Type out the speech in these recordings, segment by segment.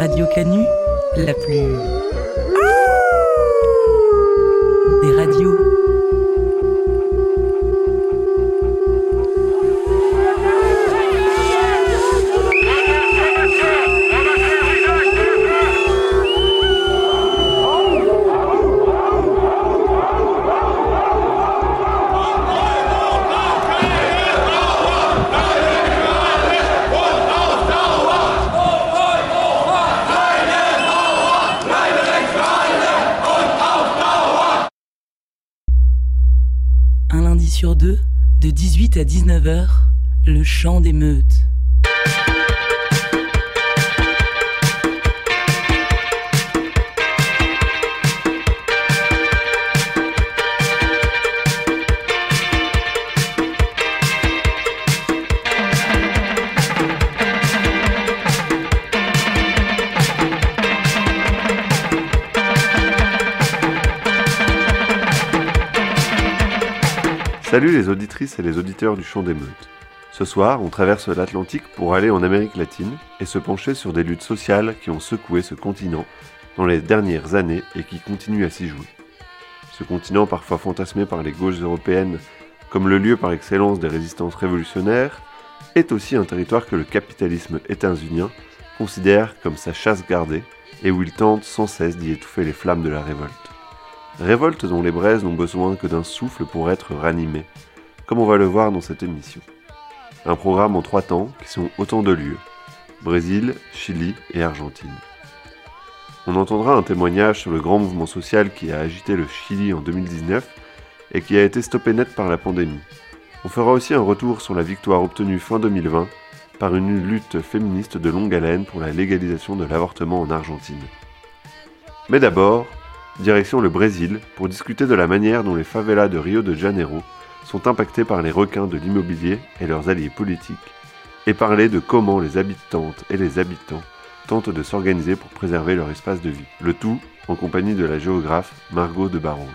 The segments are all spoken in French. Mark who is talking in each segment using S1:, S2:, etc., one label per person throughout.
S1: Radio Canu, la plus... sur deux, de 18 à 19h, le chant des meutes.
S2: Salut les auditrices et les auditeurs du Chant des Meutes. Ce soir, on traverse l'Atlantique pour aller en Amérique latine et se pencher sur des luttes sociales qui ont secoué ce continent dans les dernières années et qui continuent à s'y jouer. Ce continent, parfois fantasmé par les gauches européennes comme le lieu par excellence des résistances révolutionnaires, est aussi un territoire que le capitalisme états-unien considère comme sa chasse gardée et où il tente sans cesse d'y étouffer les flammes de la révolte. Révolte dont les braises n'ont besoin que d'un souffle pour être ranimées, comme on va le voir dans cette émission. Un programme en trois temps qui sont autant de lieux Brésil, Chili et Argentine. On entendra un témoignage sur le grand mouvement social qui a agité le Chili en 2019 et qui a été stoppé net par la pandémie. On fera aussi un retour sur la victoire obtenue fin 2020 par une lutte féministe de longue haleine pour la légalisation de l'avortement en Argentine. Mais d'abord, direction le Brésil pour discuter de la manière dont les favelas de Rio de Janeiro sont impactées par les requins de l'immobilier et leurs alliés politiques, et parler de comment les habitantes et les habitants tentent de s'organiser pour préserver leur espace de vie. Le tout en compagnie de la géographe Margot de Barros.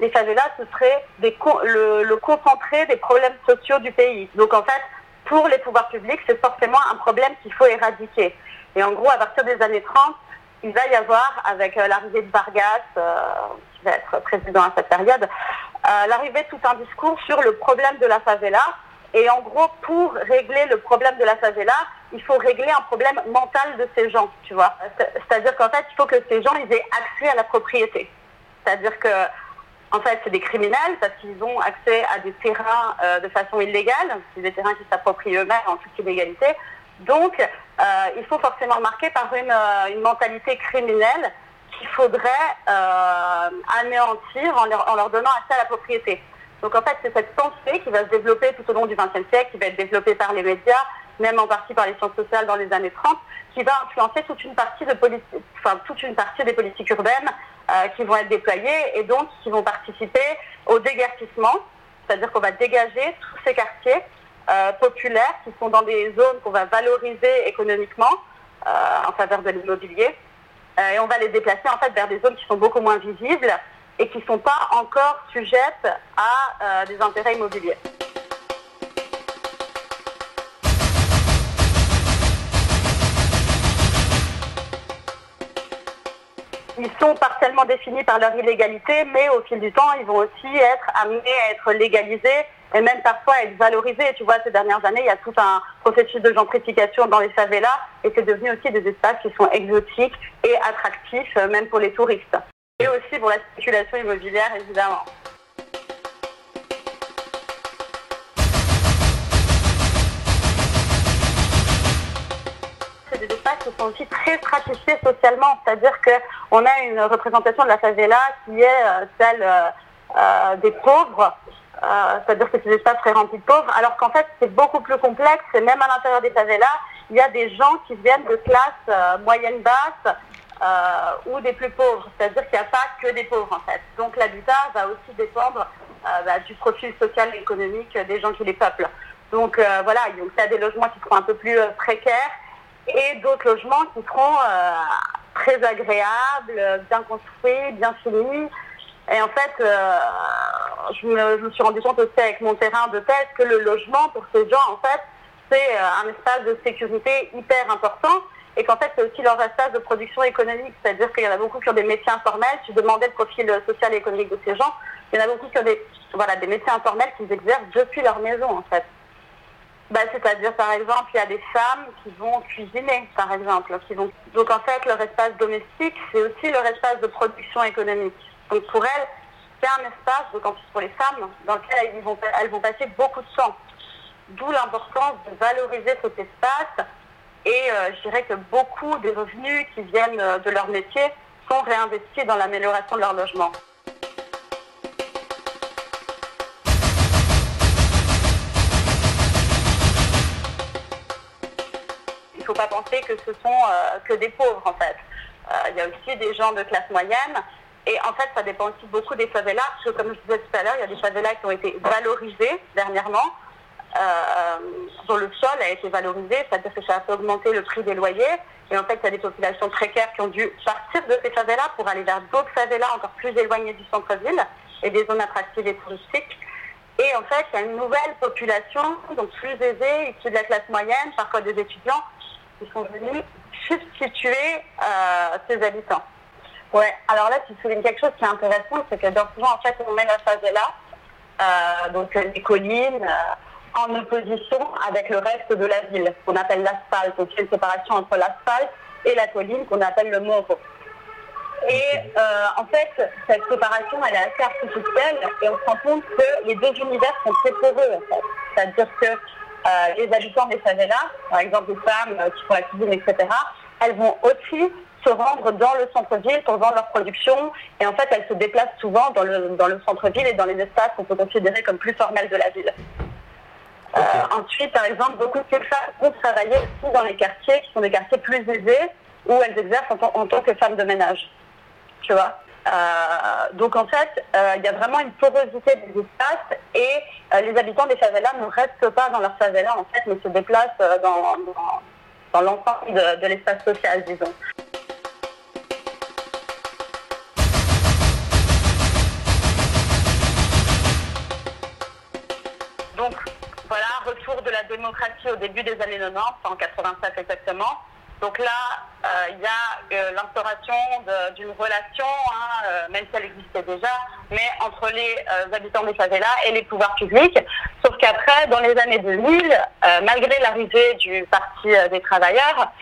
S3: Les favelas, ce serait le, concentré des problèmes sociaux du pays. Donc en fait, pour les pouvoirs publics, c'est forcément un problème qu'il faut éradiquer. Et en gros, à partir des années 30, il va y avoir, avec euh, l'arrivée de Vargas, euh, qui va être président à cette période, euh, l'arrivée de tout un discours sur le problème de la favela. Et en gros, pour régler le problème de la favela, il faut régler un problème mental de ces gens, tu vois. C'est- C'est-à-dire qu'en fait, il faut que ces gens aient accès à la propriété. C'est-à-dire que, en fait, c'est des criminels parce qu'ils ont accès à des terrains euh, de façon illégale. C'est des terrains qui s'approprient eux-mêmes en toute illégalité. Donc, euh, il faut forcément marquer par une, euh, une mentalité criminelle qu'il faudrait anéantir en leur, donnant accès à la propriété. Donc, en fait, c'est cette pensée qui va se développer tout au long du XXe siècle, qui va être développée par les médias, même en partie par les sciences sociales dans les années 30, qui va influencer toute une partie des politiques urbaines euh, qui vont être déployées et donc qui vont participer au déguerpissement, c'est-à-dire qu'on va dégager tous ces quartiers euh, populaires qui sont dans des zones qu'on va valoriser économiquement euh, en faveur de l'immobilier. Et on va les déplacer en fait vers des zones qui sont beaucoup moins visibles et qui ne sont pas encore sujettes à des intérêts immobiliers. Ils sont partiellement définis par leur illégalité, mais au fil du temps, ils vont aussi être amenés à être légalisés et même parfois être valorisés. Tu vois, ces dernières années, il y a tout un processus de gentrification dans les favelas et c'est devenu aussi des espaces qui sont exotiques et attractifs, euh, même pour les touristes. Et aussi pour la spéculation immobilière, évidemment. Sont aussi très stratifiés socialement, c'est-à-dire qu'on a une représentation de la favela qui est euh, celle euh, euh, des pauvres, c'est-à-dire que ces espaces seraient remplis de pauvres, alors qu'en fait c'est beaucoup plus complexe, et même à l'intérieur des favelas, il y a des gens qui viennent de classes euh, moyennes basses, ou des plus pauvres. C'est-à-dire qu'il n'y a pas que des pauvres en fait. Donc l'habitat va aussi dépendre bah, du profil social et économique des gens qui les peuplent. Donc voilà, il y a des logements qui seront un peu plus précaires et d'autres logements qui seront très agréables, bien construits, bien finis. Et en fait, je me, suis rendu compte aussi avec mon terrain de thèse que le logement pour ces gens, en fait, c'est un espace de sécurité hyper important et qu'en fait, c'est aussi leur espace de production économique. C'est-à-dire qu'il y en a beaucoup qui ont des métiers informels. Tu demandais le profil social et économique de ces gens. Il y en a beaucoup qui ont des, voilà, des métiers informels qu'ils exercent depuis leur maison, en fait. Bah, c'est-à-dire, par exemple, il y a des femmes qui vont cuisiner, par exemple. Qui vont... Donc, en fait, leur espace domestique, c'est aussi leur espace de production économique. Donc, pour elles, c'est un espace, donc en plus pour les femmes, dans lequel elles vont, elles vont passer beaucoup de temps. D'où l'importance de valoriser cet espace et euh, je dirais que beaucoup des revenus qui viennent euh, de leur métier sont réinvestis dans l'amélioration de leur logement. Pas penser que ce sont euh, que des pauvres en fait. Il y a aussi des gens de classe moyenne et en fait, ça dépend aussi beaucoup des favelas, parce que comme je disais tout à l'heure, il y a des favelas qui ont été valorisés dernièrement, euh, dont le sol a été valorisé, c'est-à-dire que ça a fait augmenter le prix des loyers. Et en fait, il y a des populations précaires qui ont dû partir de ces favelas pour aller vers d'autres favelas encore plus éloignées du centre-ville et des zones attractives et touristiques. Et en fait, il y a une nouvelle population, donc plus aisée, issue de la classe moyenne, parfois des étudiants, qui sont venus substituer euh, ces habitants. Ouais, alors là, tu soulignes quelque chose qui est intéressant, c'est que dans souvent, en fait, on met la favela, euh, donc les collines, euh, en opposition avec le reste de la ville, qu'on appelle l'asphalte. Donc, il une séparation entre l'asphalte et la colline qu'on appelle le moro. Et euh, en fait, cette séparation, elle est assez artificielle et on se rend compte que les deux univers sont très poreux, en fait. C'est-à-dire que euh, les habitants des favelas, par exemple les femmes qui font la cuisine, etc., elles vont aussi se rendre dans le centre-ville pour vendre leur production. Et en fait, elles se déplacent souvent dans le, dans le centre-ville et dans les espaces qu'on peut considérer comme plus formels de la ville. Euh, ensuite, par exemple, beaucoup de femmes ont travaillé aussi dans les quartiers qui sont des quartiers plus aisés où elles exercent en, tant que femmes de ménage. Tu vois? euh, donc en fait, euh, il y a vraiment une porosité des espaces et les habitants des favelas ne restent pas dans leur favela en fait, mais se déplacent dans, dans, l'ensemble de l'espace social, disons. Donc voilà, retour de la démocratie au début des années 90, en 87 exactement. Donc là, euh, il y a euh, l'instauration d'une relation, hein, euh, même si elle existait déjà, mais entre les habitants des favelas et les pouvoirs publics. Sauf qu'après, dans les années 2000, malgré l'arrivée du Parti des travailleurs,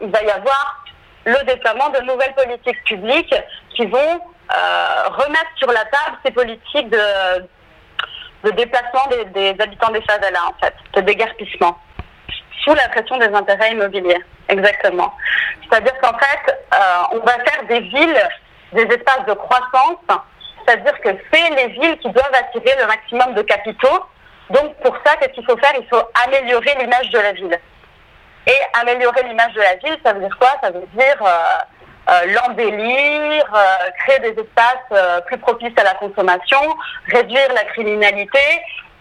S3: il va y avoir le déploiement de nouvelles politiques publiques qui vont remettre sur la table ces politiques de, déplacement des, habitants des favelas, en fait, de déguerpissement, sous la pression des intérêts immobiliers. Exactement. C'est-à-dire qu'en fait, euh, on va faire des villes, des espaces de croissance, c'est-à-dire que c'est les villes qui doivent attirer le maximum de capitaux. Donc pour ça, qu'est-ce qu'il faut faire? Il faut améliorer l'image de la ville. Et améliorer l'image de la ville, ça veut dire quoi? Ça veut dire euh, euh, l'embellir, euh, créer des espaces plus propices à la consommation, réduire la criminalité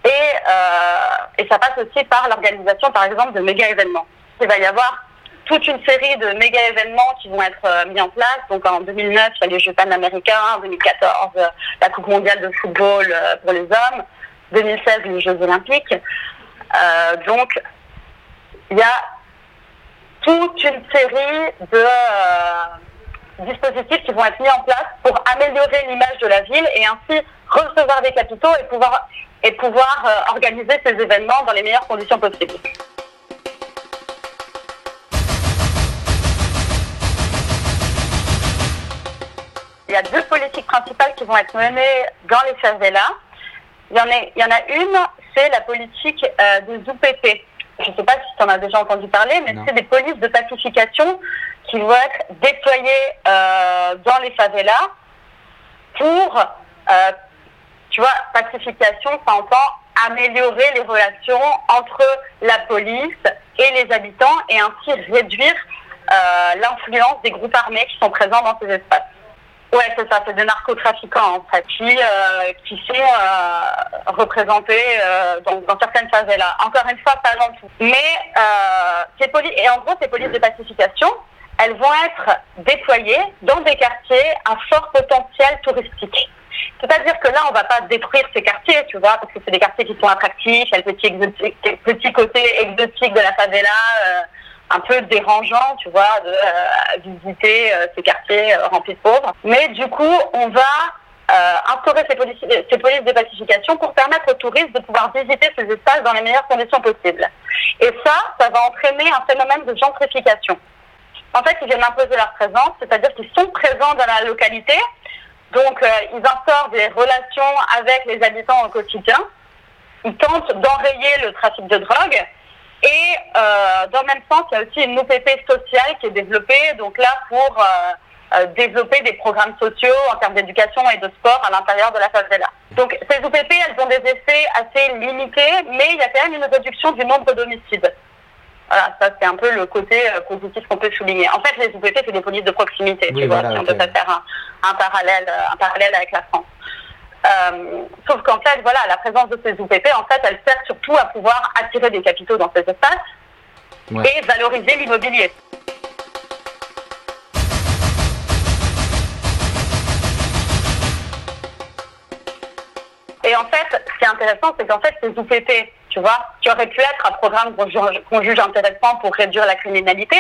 S3: et, et ça passe aussi par l'organisation par exemple de méga événements. Il va y avoir toute une série de méga événements qui vont être mis en place. Donc en 2009, il y a les Jeux panaméricains, en 2014, la Coupe mondiale de football pour les hommes, 2016, les Jeux olympiques. donc il y a toute une série de dispositifs qui vont être mis en place pour améliorer l'image de la ville et ainsi recevoir des capitaux et pouvoir, et pouvoir euh, organiser ces événements dans les meilleures conditions possibles. Il y a deux politiques principales qui vont être menées dans les favelas. Il y en a, il y en a une, c'est la politique euh, des UPP. Je ne sais pas si tu en as déjà entendu parler, mais c'est des polices de pacification qui vont être déployés euh, dans les favelas pour, euh, tu vois, pacification, ça entend améliorer les relations entre la police et les habitants et ainsi réduire euh, l'influence des groupes armés qui sont présents dans ces espaces. Ouais, c'est ça, c'est des narcotrafiquants en fait, qui, euh, qui sont euh, représentés dans, dans, certaines favelas. Encore une fois, pas dans tout. Mais et en gros, ces polices de pacification, elles vont être déployées dans des quartiers à fort potentiel touristique. C'est-à-dire que là, on va pas détruire ces quartiers, tu vois, parce que c'est des quartiers qui sont attractifs, il y a le petit, côté exotique de la favela, euh, un peu dérangeant, tu vois, de euh, visiter euh, ces quartiers remplis de pauvres. Mais du coup, on va instaurer ces polices de pacification pour permettre aux touristes de pouvoir visiter ces espaces dans les meilleures conditions possibles. Et ça, ça va entraîner un phénomène de gentrification. En fait, ils viennent imposer leur présence, c'est-à-dire qu'ils sont présents dans la localité, donc euh, ils instaurent des relations avec les habitants au quotidien, ils tentent d'enrayer le trafic de drogue, et euh, dans le même sens, il y a aussi une OPP sociale qui est développée, donc là pour euh, développer des programmes sociaux en termes d'éducation et de sport à l'intérieur de la favela. Donc ces OPP, elles ont des effets assez limités, mais il y a quand même une réduction du nombre d'homicides. Voilà, ça c'est un peu le côté euh, positif qu'on peut souligner. En fait, les OPP, c'est des polices de proximité,
S4: Oui,
S3: tu vois,
S4: voilà,
S3: si on peut faire un, un parallèle, euh, un parallèle avec la France. Euh, sauf qu'en fait, voilà, la présence de ces OPP, en fait, elle sert surtout à pouvoir attirer des capitaux dans ces espaces
S4: Ouais.
S3: et valoriser l'immobilier. Et en fait, ce qui est intéressant, c'est qu'en fait, ces OPP, tu vois, qui aurait pu être un programme qu'on juge, intéressant pour réduire la criminalité,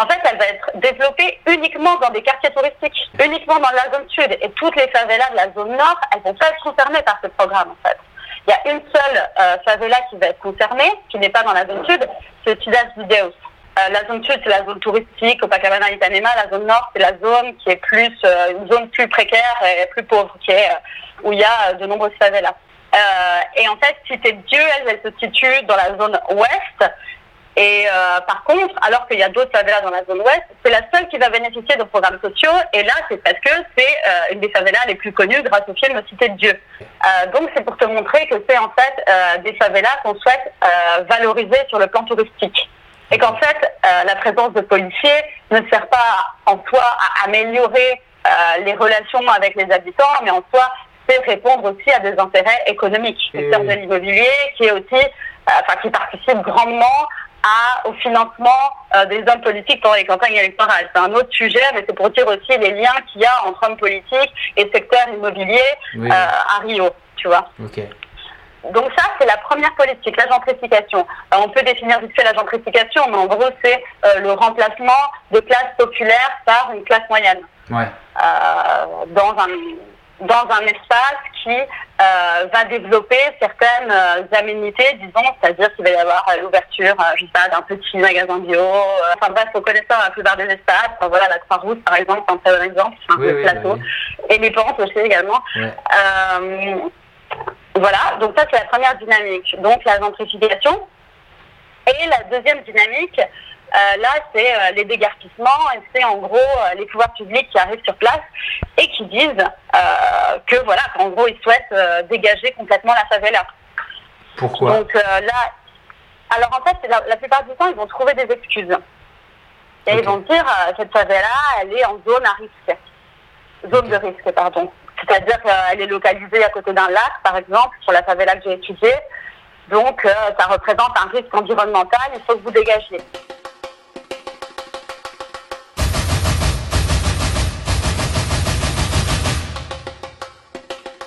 S3: en fait, elle va être développée uniquement dans des quartiers touristiques, uniquement dans la zone sud. Et toutes les favelas de la zone nord, elles vont pas être concernées par ce programme, en fait. Il y a une seule euh, favela qui va être concernée, qui n'est pas dans la zone sud, c'est Ciudad Videos. Euh, la zone sud, c'est la zone touristique, Copacabana, Ipanema. La zone nord, c'est la zone qui est plus, euh, une zone plus précaire et plus pauvre, qui est, euh, où il y a de nombreuses favelas. Et en fait, Cité de Dieu, elle, elle se situe dans la zone ouest. Et par contre, alors qu'il y a d'autres favelas dans la zone ouest, c'est la seule qui va bénéficier de programmes sociaux. Et là, c'est parce que c'est une des favelas les plus connues grâce au film Cité de Dieu. Donc, c'est pour te montrer que c'est en fait des favelas qu'on souhaite valoriser sur le plan touristique. Et qu'en fait, euh, la présence de policiers ne sert pas en soi à améliorer euh, les relations avec les habitants, mais en soi, c'est répondre aussi à des intérêts économiques. Le secteur de l'immobilier qui est aussi, euh, enfin, qui participe grandement à, au financement des hommes politiques pendant les campagnes électorales. C'est un autre sujet, mais c'est pour dire aussi les liens qu'il y a entre hommes politiques et secteur immobilier
S4: Oui,
S3: à Rio, tu vois. Donc ça, c'est la première politique, la gentrification. Alors, on peut définir vite fait la gentrification, mais en gros, c'est euh, le remplacement de classes populaires par une classe moyenne
S4: Ouais.
S3: euh, dans un dans un espace qui euh, va développer certaines aménités, disons, c'est-à-dire qu'il va y avoir l'ouverture, je sais pas, d'un petit magasin bio. enfin bref, on connaît ça dans la plupart des espaces. Enfin, voilà, la Croix-Rouge, par exemple, c'est un très bon exemple, c'est un
S4: Oui,
S3: peu
S4: oui,
S3: plateau.
S4: bah
S3: Et les pentes aussi également.
S4: Ouais.
S3: Voilà, donc ça c'est la première dynamique, donc la gentrification. Et la deuxième dynamique, euh, là c'est euh, les dégarpissements et c'est en gros euh, les pouvoirs publics qui arrivent sur place et qui disent que voilà, qu'en gros ils souhaitent dégager complètement la favela.
S4: Pourquoi?
S3: Donc là, alors en fait la, la plupart du temps ils vont trouver des excuses. Et ils vont dire cette favela elle est en zone à risque, zone de risque pardon. C'est-à-dire qu'elle est localisée à côté d'un lac, par exemple, sur la favela que j'ai étudiée. Donc, euh, ça représente un risque environnemental, il faut que vous dégagiez.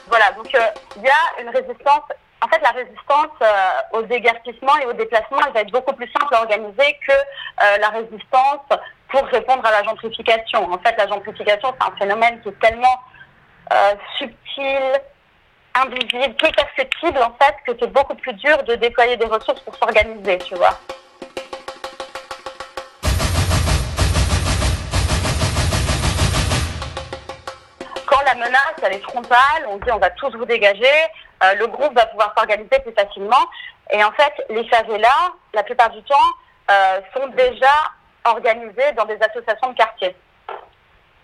S3: Voilà, donc euh, il y a une résistance. En fait, la résistance euh, au et au déplacement, elle va être beaucoup plus simple à organiser que euh, la résistance pour répondre à la gentrification. En fait, la gentrification, c'est un phénomène qui est tellement subtil, invisible, peu perceptible, en fait, que c'est beaucoup plus dur de déployer des ressources pour s'organiser, tu vois. Quand la menace, elle est frontale, on dit on va tous vous dégager, euh, le groupe va pouvoir s'organiser plus facilement. Et en fait, les favelas, la plupart du temps, euh, sont déjà organisés dans des associations de quartier.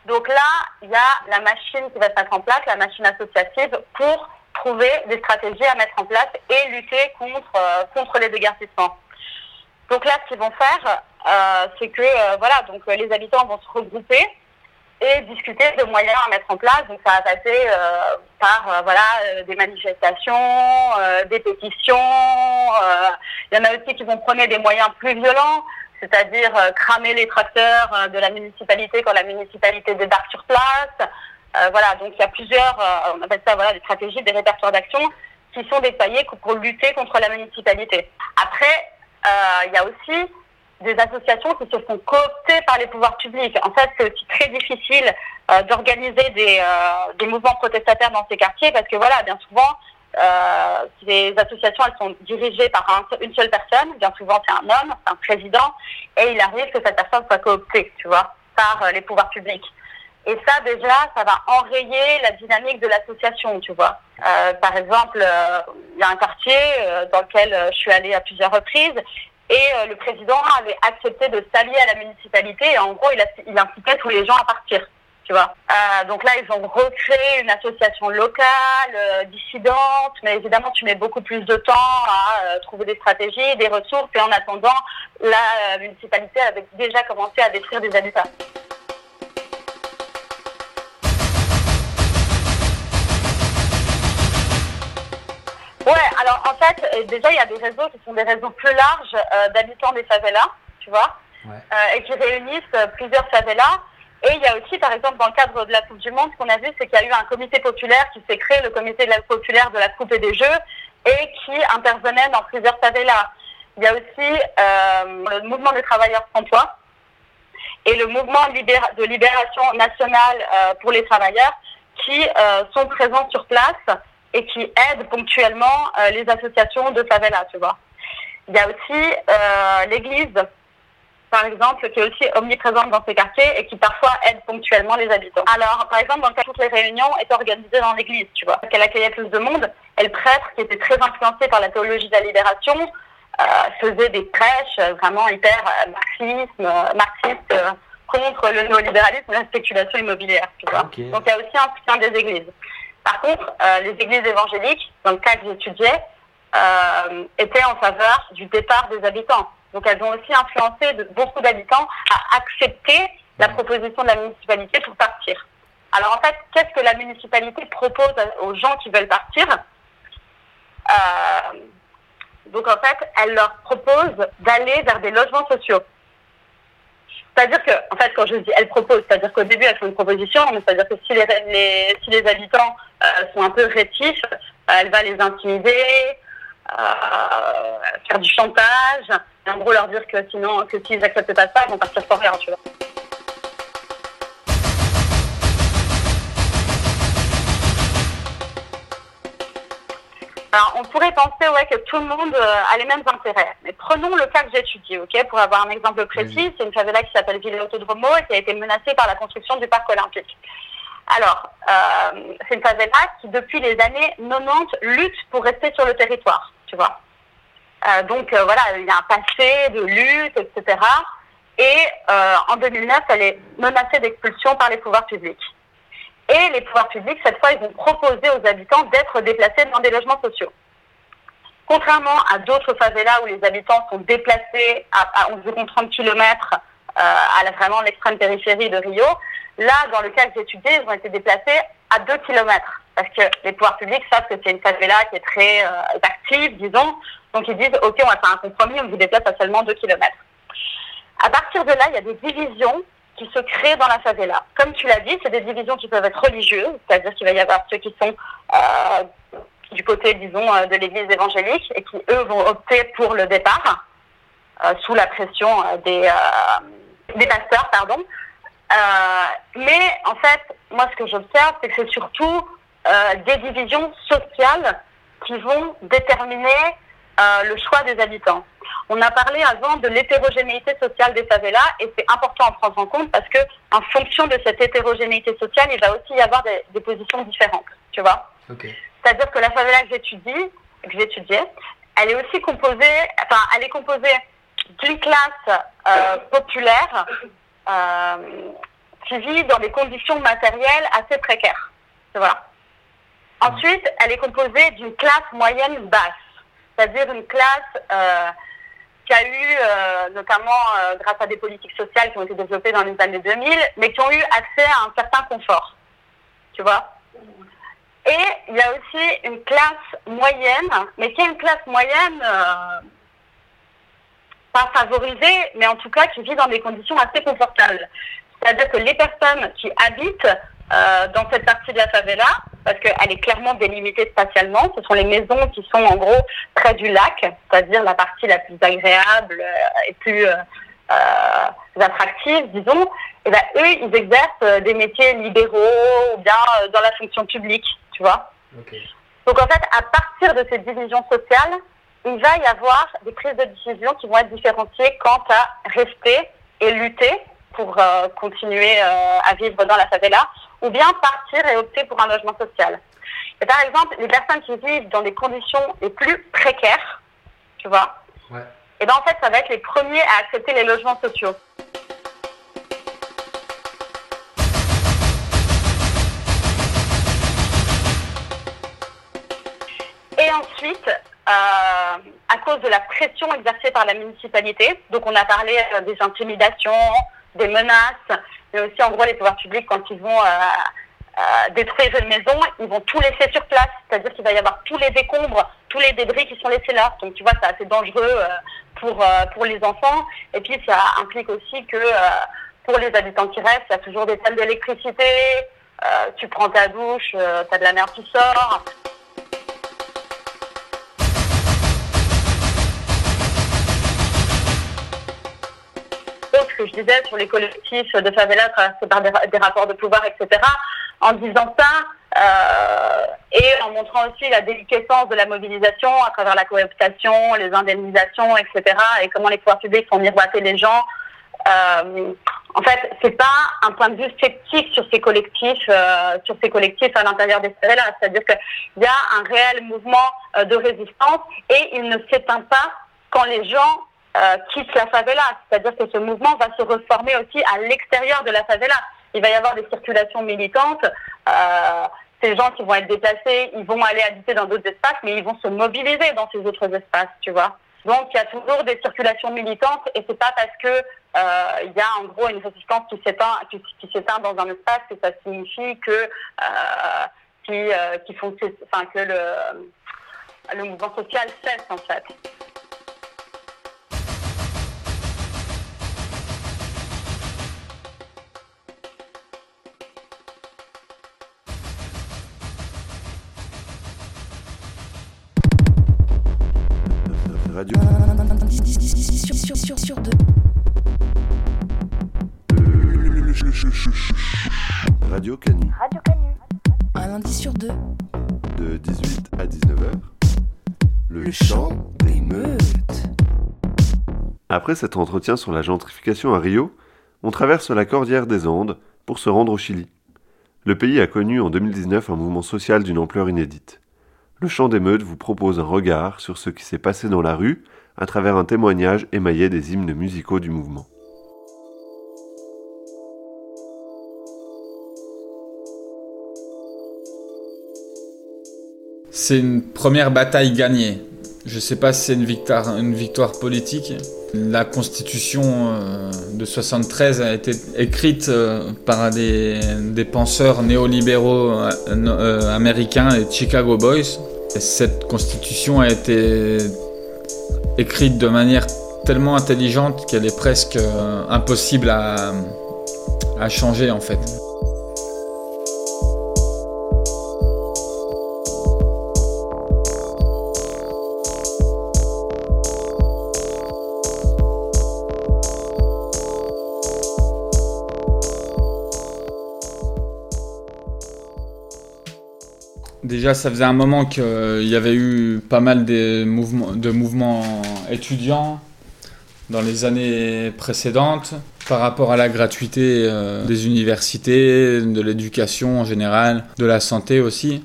S3: Donc là, il y a la machine qui va se mettre en place, la machine associative, pour trouver des stratégies à mettre en place et lutter contre, euh, contre les déguerpissements. Donc là, ce qu'ils vont faire, c'est que voilà, donc les habitants vont se regrouper et discuter de moyens à mettre en place. Donc ça va passer par voilà des manifestations, des pétitions. Il y en a aussi qui vont prendre des moyens plus violents c'est-à-dire cramer les tracteurs de la municipalité quand la municipalité débarque sur place. voilà, donc il y a plusieurs, on appelle ça voilà, des stratégies, des répertoires d'action qui sont déployés pour lutter contre la municipalité. Après, euh, il y a aussi des associations qui se font coopter par les pouvoirs publics. En fait, c'est aussi très difficile euh, d'organiser des, euh, des, mouvements protestataires dans ces quartiers parce que voilà, bien souvent, euh, les associations elles sont dirigées par une seule personne. Bien souvent, c'est un homme, c'est un président, et il arrive que cette personne soit cooptée, tu vois, par les pouvoirs publics. Et ça, déjà, ça va enrayer la dynamique de l'association, tu vois. Euh, par exemple, euh, il y a un quartier euh, dans lequel je suis allée à plusieurs reprises et le président avait accepté de s'allier à la municipalité et en gros, il incitait tous les gens à partir, tu vois. donc là, ils ont recréé une association locale, dissidente, mais évidemment, tu mets beaucoup plus de temps à trouver des stratégies, des ressources et en attendant, la municipalité avait déjà commencé à détruire des habitats. Ouais, alors en fait, euh, déjà, il y a des réseaux qui sont des réseaux plus larges euh, d'habitants des favelas, tu vois, euh, et qui réunissent plusieurs favelas. Et il y a aussi, par exemple, dans le cadre de la Coupe du Monde, ce qu'on a vu, c'est qu'il y a eu un comité populaire qui s'est créé, le comité de la populaire de la Coupe et des Jeux, et qui intervenait dans plusieurs favelas. Il y a aussi le mouvement des travailleurs francois et le mouvement de libération nationale pour les travailleurs qui sont présents sur place et qui aident ponctuellement euh, les associations de favela, tu vois. Il y a aussi euh, l'Église, par exemple, qui est aussi omniprésente dans ces quartiers et qui parfois aide ponctuellement les habitants. Alors, par exemple, dans le cas toutes les réunions étaient organisées dans l'église, tu vois, qu'elle accueillait plus de monde. Et le prêtre, qui était très influencé par la théologie de la libération, euh, faisait des prêches vraiment hyper marxisme, marxistes contre le néolibéralisme et la spéculation immobilière, tu vois. Donc, il y a aussi un soutien des églises. Par contre, euh, les églises évangéliques, dans le cas que j'étudiais, euh, étaient en faveur du départ des habitants. Donc elles ont aussi influencé de, beaucoup d'habitants à accepter la proposition de la municipalité pour partir. Alors en fait, qu'est-ce que la municipalité propose aux gens qui veulent partir? Euh, Donc en fait, elle leur propose d'aller vers des logements sociaux. C'est-à-dire que, en fait, quand je dis elle propose, c'est-à-dire qu'au début, elle fait une proposition, mais c'est-à-dire que si les, si les habitants euh, sont un peu rétifs, euh, elle va les intimider, faire du chantage, et en gros leur dire que sinon, que s'ils n'acceptent pas ça, ils vont partir pour rien, tu vois. Alors, on pourrait penser ouais, que tout le monde euh, a les mêmes intérêts. Mais prenons le cas que j'étudie, ok, pour avoir un exemple précis. C'est une favela qui s'appelle Villa Autodromo et qui a été menacée par la construction du parc olympique. Alors, euh, c'est une favela qui, depuis les années 90, lutte pour rester sur le territoire, tu vois. Euh, donc, voilà, il y a un passé de lutte, etc. Et en 2009, elle est menacée d'expulsion par les pouvoirs publics. Et les pouvoirs publics, cette fois, ils vont proposer aux habitants d'être déplacés dans des logements sociaux. Contrairement à d'autres favelas où les habitants sont déplacés à, environ 30 km euh, à la, vraiment l'extrême périphérie de Rio, là, dans le cas que étudié, ils ont été déplacés à 2 km. Parce que les pouvoirs publics savent que c'est une favela qui est très euh, active, disons. Donc ils disent, OK, on va faire un compromis, on vous déplace à seulement 2 km. À partir de là, il y a des divisions qui se créent dans la favela. Comme tu l'as dit, c'est des divisions qui peuvent être religieuses, c'est-à-dire qu'il va y avoir ceux qui sont euh, du côté, disons, euh, de l'Église évangélique et qui, eux, vont opter pour le départ sous la pression des, des pasteurs, pardon. Mais en fait, moi, ce que j'observe, c'est que c'est surtout des divisions sociales qui vont déterminer le choix des habitants. On a parlé avant de l'hétérogénéité sociale des favelas et c'est important à prendre en compte parce que en fonction de cette hétérogénéité sociale, il va aussi y avoir des, positions différentes, tu vois. C'est-à-dire que la favela que j'étudie, que j'étudiais, elle est aussi composée, enfin, elle est composée d'une classe euh, populaire euh, qui vit dans des conditions matérielles assez précaires. Voilà. Ensuite, elle est composée d'une classe moyenne basse, c'est-à-dire une classe euh, qui a eu, euh, notamment euh, grâce à des politiques sociales qui ont été développées dans les années 2000, mais qui ont eu accès à un certain confort. Tu vois? Et il y a aussi une classe moyenne, mais qui est une classe moyenne euh, pas favorisée, mais en tout cas qui vit dans des conditions assez confortables. C'est-à-dire que les personnes qui habitent euh, dans cette partie de la favela, parce qu'elle est clairement délimitée spatialement. Ce sont les maisons qui sont en gros près du lac, c'est-à-dire la partie la plus agréable euh, et plus euh, attractive, disons. Et ben, eux, ils exercent des métiers libéraux ou bien dans la fonction publique, tu vois. Donc en fait, à partir de ces divisions sociales, il va y avoir des prises de décision qui vont être différenciées quant à rester et lutter pour continuer à vivre dans la favela ou bien partir et opter pour un logement social. Et par exemple, les personnes qui vivent dans des conditions les plus précaires, tu vois, ouais. et ben en fait, ça va être les premiers à accepter les logements sociaux. Ensuite, euh, à cause de la pression exercée par la municipalité, donc on a parlé euh, des intimidations, des menaces, mais aussi en gros les pouvoirs publics quand ils vont euh, détruire une maison, ils vont tout laisser sur place, c'est-à-dire qu'il va y avoir tous les décombres, tous les débris qui sont laissés là. Donc tu vois, c'est assez dangereux pour pour les enfants. Et puis ça implique aussi que pour les habitants qui restent, il y a toujours des pannes d'électricité. tu prends ta douche, tu as de la merde qui sort. Que je disais sur les collectifs de favela traversés par des, rapports de pouvoir, etc. En disant ça, euh, et en montrant aussi la déliquescence de la mobilisation à travers la cooptation, les indemnisations, etc. et comment les pouvoirs publics font miroiter les gens. Euh, en fait, c'est pas un point de vue sceptique sur ces collectifs, euh, sur ces collectifs à l'intérieur des favelas. C'est-à-dire qu'il y a un réel mouvement de résistance et il ne s'éteint pas quand les gens euh, quitte la favela. C'est-à-dire que ce mouvement va se reformer aussi à l'extérieur de la favela. Il va y avoir des circulations militantes. Euh, ces gens qui vont être déplacés, ils vont aller habiter dans d'autres espaces, mais ils vont se mobiliser dans ces autres espaces, tu vois. Donc il y a toujours des circulations militantes et c'est pas parce que euh, il y a en gros une résistance qui s'éteint qui, s'éteint dans un espace que ça signifie que euh, qui, euh, qui enfin que le le mouvement social cesse en fait.
S2: Radio Canu.
S1: Radio Canu. Un lundi sur deux.
S2: De 18 à 19h. Le, chant des meutes. Après cet entretien sur la gentrification à Rio, on traverse la cordillère des Andes pour se rendre au Chili. Le pays a connu en 2019 un mouvement social d'une ampleur inédite. Le chant d'émeute vous propose un regard sur ce qui s'est passé dans la rue à travers un témoignage émaillé des hymnes musicaux du mouvement.
S5: C'est une première bataille gagnée. Je ne sais pas si c'est une victoire, une victoire politique. La constitution euh, de 73 a été écrite euh, par des, penseurs néolibéraux euh, américains, les Chicago Boys. Cette constitution a été écrite de manière tellement intelligente qu'elle est presque impossible à, changer en fait. Déjà, ça faisait un moment qu'il y avait eu pas mal de mouvements, étudiants dans les années précédentes par rapport à la gratuité euh, des universités, de l'éducation en général, de la santé aussi.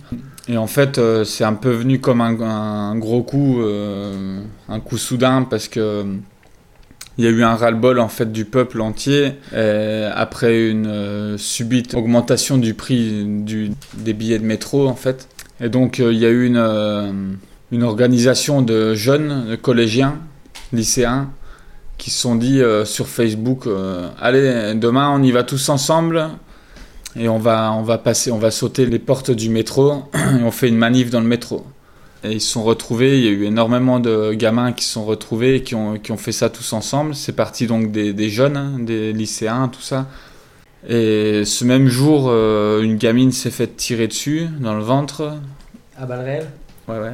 S5: Et en fait, euh, c'est un peu venu comme un, gros coup, euh, un coup soudain parce que il y a eu un ras-le-bol en fait du peuple entier après une subite augmentation du prix des billets de métro en fait. Et donc, euh, il y a eu une, euh, une organisation de jeunes collégiens lycéens qui se sont dit sur Facebook allez demain on y va tous ensemble et on va on va passer on va sauter les portes du métro et on fait une manif dans le métro. Et ils se sont retrouvés il y a eu énormément de gamins qui se sont retrouvés et qui ont, qui ont fait ça tous ensemble. C'est parti donc des, jeunes des lycéens tout ça et ce même jour, euh, une gamine s'est faite tirer dessus dans le ventre.
S6: À balles réelles
S5: Ouais, ouais.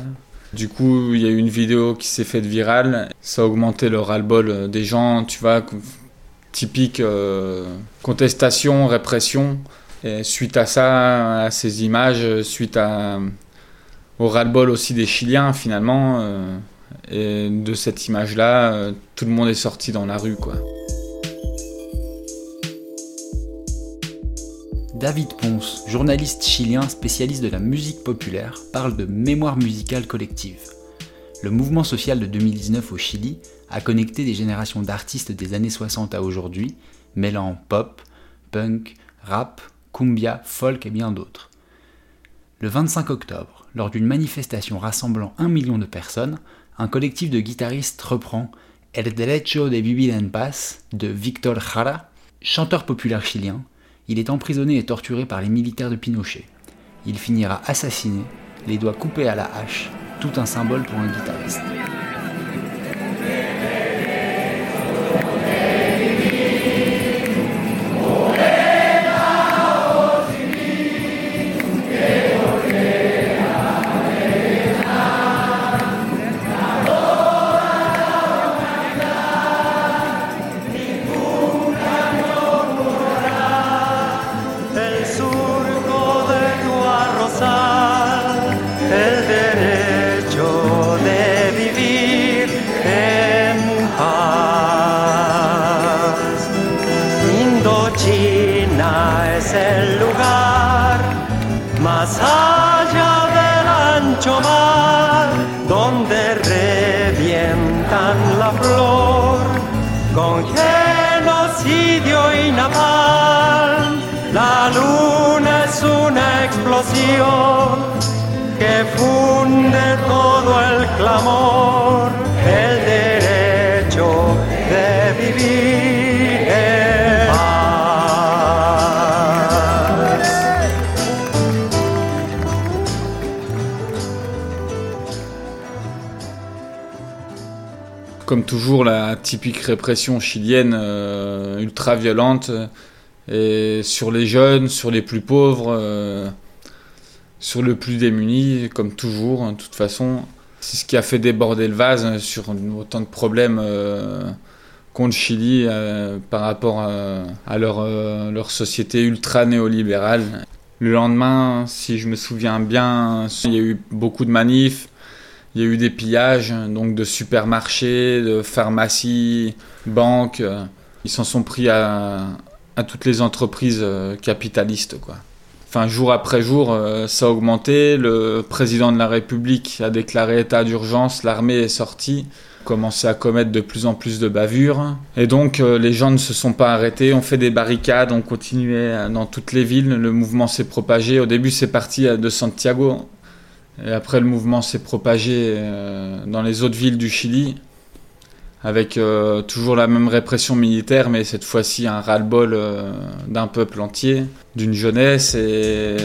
S5: Du coup, il y a eu une vidéo qui s'est faite virale. Ça a augmenté le ras-le-bol euh, des gens, tu vois, typique euh, contestation, répression. Et suite à ça, à ces images, suite à, au ras-le-bol aussi des Chiliens, finalement, et de cette image-là, tout le monde est sorti dans la rue, quoi.
S7: David Ponce, journaliste chilien spécialiste de la musique populaire, parle de mémoire musicale collective. Le mouvement social de 2019 au Chili a connecté des générations d'artistes des années 60 à aujourd'hui, mêlant pop, punk, rap, cumbia, folk et bien d'autres. Le 25 octobre, lors d'une manifestation rassemblant un million de personnes, un collectif de guitaristes reprend El Derecho de Vivir en Paz de Victor Jara, chanteur populaire chilien, il est emprisonné et torturé par les militaires de Pinochet. Il finira assassiné, les doigts coupés à la hache, tout un symbole pour un guitariste.
S5: Toujours, la typique répression chilienne euh, ultra violente. Et sur les jeunes, sur les plus pauvres, euh, sur le plus démuni, comme toujours, hein, de toute façon. C'est ce qui a fait déborder le vase hein, sur autant de problèmes euh, contre Chili euh, par rapport à, leur, euh, leur, société ultra néolibérale. Le lendemain, si je me souviens bien, il y a eu beaucoup de manifs, il y a eu des pillages, donc de supermarchés, de pharmacies, banques. Ils s'en sont pris à, toutes les entreprises capitalistes, quoi. Enfin, jour après jour, euh, ça a augmenté. Le président de la République a déclaré état d'urgence, l'armée est sortie, commençait à commettre de plus en plus de bavures. Et donc, euh, les gens ne se sont pas arrêtés, on fait des barricades, on continuait dans toutes les villes, le mouvement s'est propagé. Au début, c'est parti de Santiago, et après, le mouvement s'est propagé euh, dans les autres villes du Chili avec euh, toujours la même répression militaire, mais cette fois-ci un ras-le-bol euh, d'un peuple entier, d'une jeunesse, et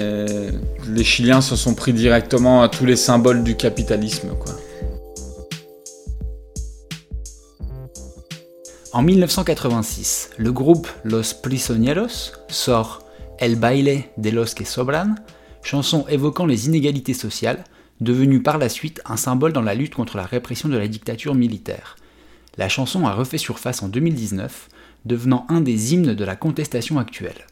S5: les Chiliens se sont pris directement à tous les symboles du capitalisme.
S7: En 1986, le groupe Los Prisioneros sort El baile de los que sobran, chanson évoquant les inégalités sociales, devenue par la suite un symbole dans la lutte contre la répression de la dictature militaire. La chanson a refait surface en 2019, devenant un des hymnes de la contestation actuelle.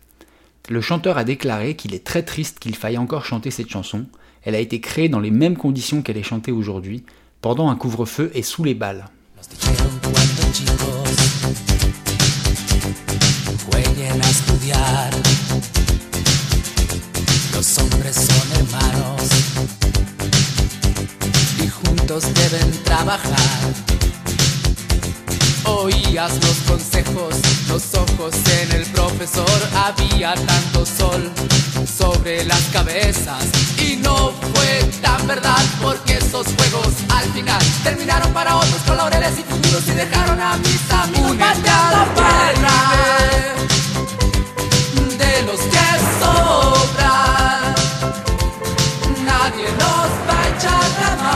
S7: Le chanteur a déclaré qu'il est très triste qu'il faille encore chanter cette chanson. Elle a été créée dans les mêmes conditions qu'elle est chantée aujourd'hui, pendant un couvre-feu et sous les balles. los hombres son hermanos y juntos deben trabajar.
S8: Oías los consejos, los ojos en el profesor, había tanto sol sobre las cabezas y no fue tan verdad porque esos juegos al final terminaron para otros con y futuros y dejaron a mis amigos Únete a la de los que son. Nadie nos va a echar la mano,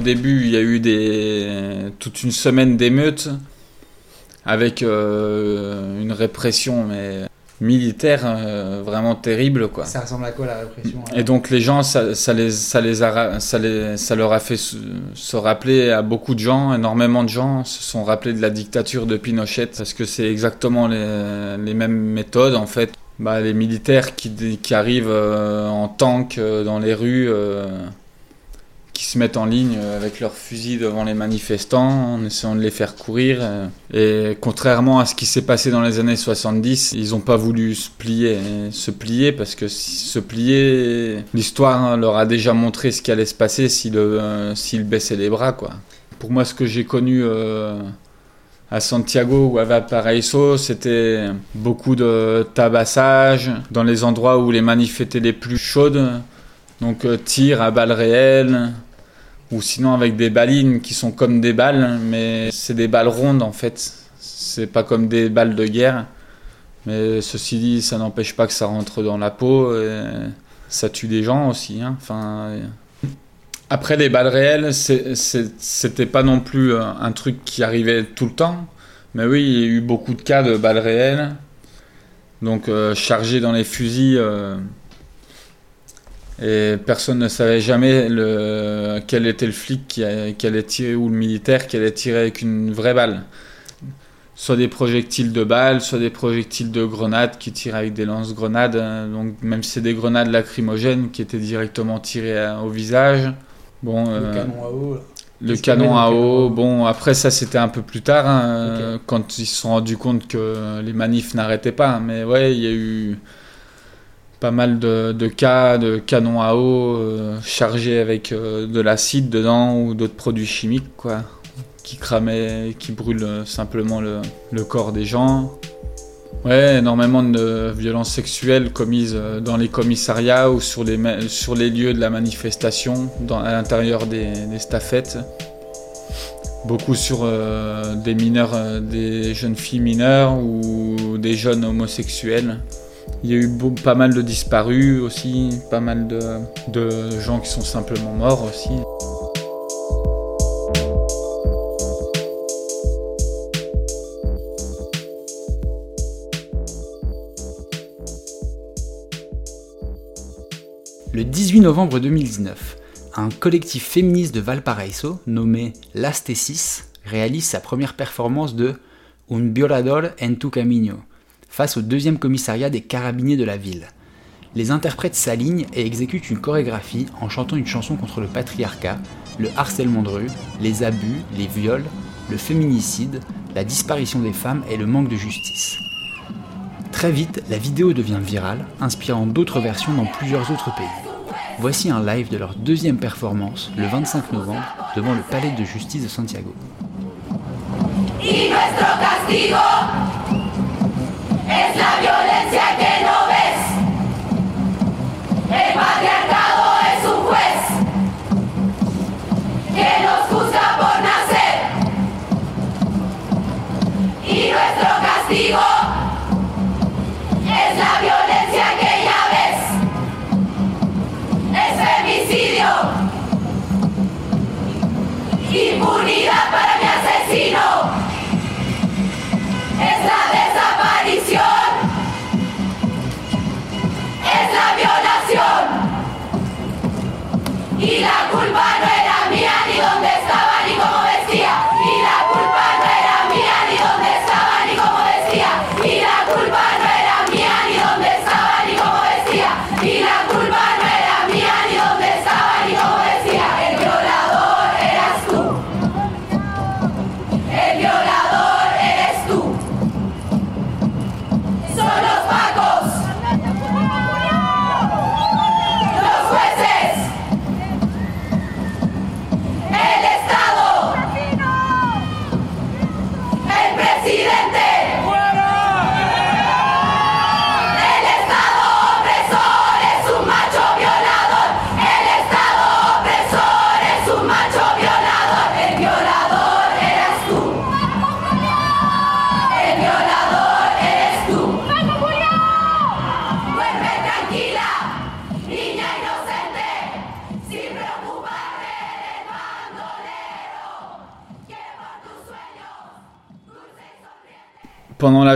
S5: Au début, il y a eu des... toute une semaine d'émeutes avec euh, une répression mais militaire euh, vraiment terrible quoi.
S7: Ça ressemble à quoi la répression
S5: Et donc les gens, ça, ça les, ça, les a ça, les- ça leur a fait se, se rappeler à beaucoup de gens, énormément de gens se sont rappelés de la dictature de Pinochet parce que c'est exactement les, les mêmes méthodes en fait. Bah, les militaires qui, qui arrivent euh, en tank dans les rues, se mettent en ligne euh, avec leurs fusils devant les manifestants en essayant de les faire courir. euh. Et contrairement à ce qui s'est passé dans les années 70, ils n'ont pas voulu se plier, se plier parce que se plier, l'histoire hein, leur a déjà montré ce qui allait se passer s'ils euh, baissaient les bras. Pour moi, ce que j'ai connu à Santiago ou à Valparaiso, c'était beaucoup de tabassage dans les endroits où les manifs étaient les plus chaudes. Donc tir à balles réelles, ou sinon avec des balines qui sont comme des balles, mais c'est des balles rondes en fait. C'est pas comme des balles de guerre. Mais ceci dit, ça n'empêche pas que ça rentre dans la peau. Ça tue des gens aussi. hein. Enfin. Après, les balles réelles, c'était pas non plus euh, un truc qui arrivait tout le temps. Mais oui, il y a eu beaucoup de cas de balles réelles. Donc, euh, chargées dans les fusils. euh, et personne ne savait jamais le, quel était le flic qui, a- qui allait tirer ou le militaire qui allait tirer avec une vraie balle. Soit des projectiles de balles, soit des projectiles de grenades qui tirent avec des lance-grenades. euh, Donc même si c'est des grenades lacrymogènes qui étaient directement tirées à- au visage. Bon,
S7: Le
S5: euh,
S7: canon à eau. là.
S5: le canon à eau, bon, après ça c'était un peu plus tard, hein, quand ils se sont rendus compte que les manifs n'arrêtaient pas. Mais ouais, il y a eu pas mal de, cas de canons à eau euh, chargés avec euh, de l'acide dedans ou d'autres produits chimiques, quoi, qui cramaient, qui brûlent euh, simplement le, corps des gens. Ouais, énormément de violences sexuelles commises dans les commissariats ou sur les, lieux de la manifestation, à l'intérieur des, des staffettes. Beaucoup sur des mineurs, des jeunes filles mineures ou des jeunes homosexuels. Il y a eu pas mal de disparus aussi, pas mal de, gens qui sont simplement morts aussi.
S7: Le 18 novembre 2019, un collectif féministe de Valparaiso nommé Las Tesis réalise sa première performance de Un violador en tu camino face au deuxième commissariat des carabiniers de la ville. Les interprètes s'alignent et exécutent une chorégraphie en chantant une chanson contre le patriarcat, le harcèlement de rue, les abus, les viols, le féminicide, la disparition des femmes et le manque de justice. Très vite, la vidéo devient virale, inspirant d'autres versions dans plusieurs autres pays. Voici un live de leur deuxième performance, le 25 novembre, devant le Palais de justice de Santiago.
S6: Es la violencia que no ves. El patriarcado es un juez que nos juzga por nacer. Y nuestro castigo es la violencia que ya ves. Es femicidio. Impunidad para Es la violación. Y la culpa no era mía ni dónde estaba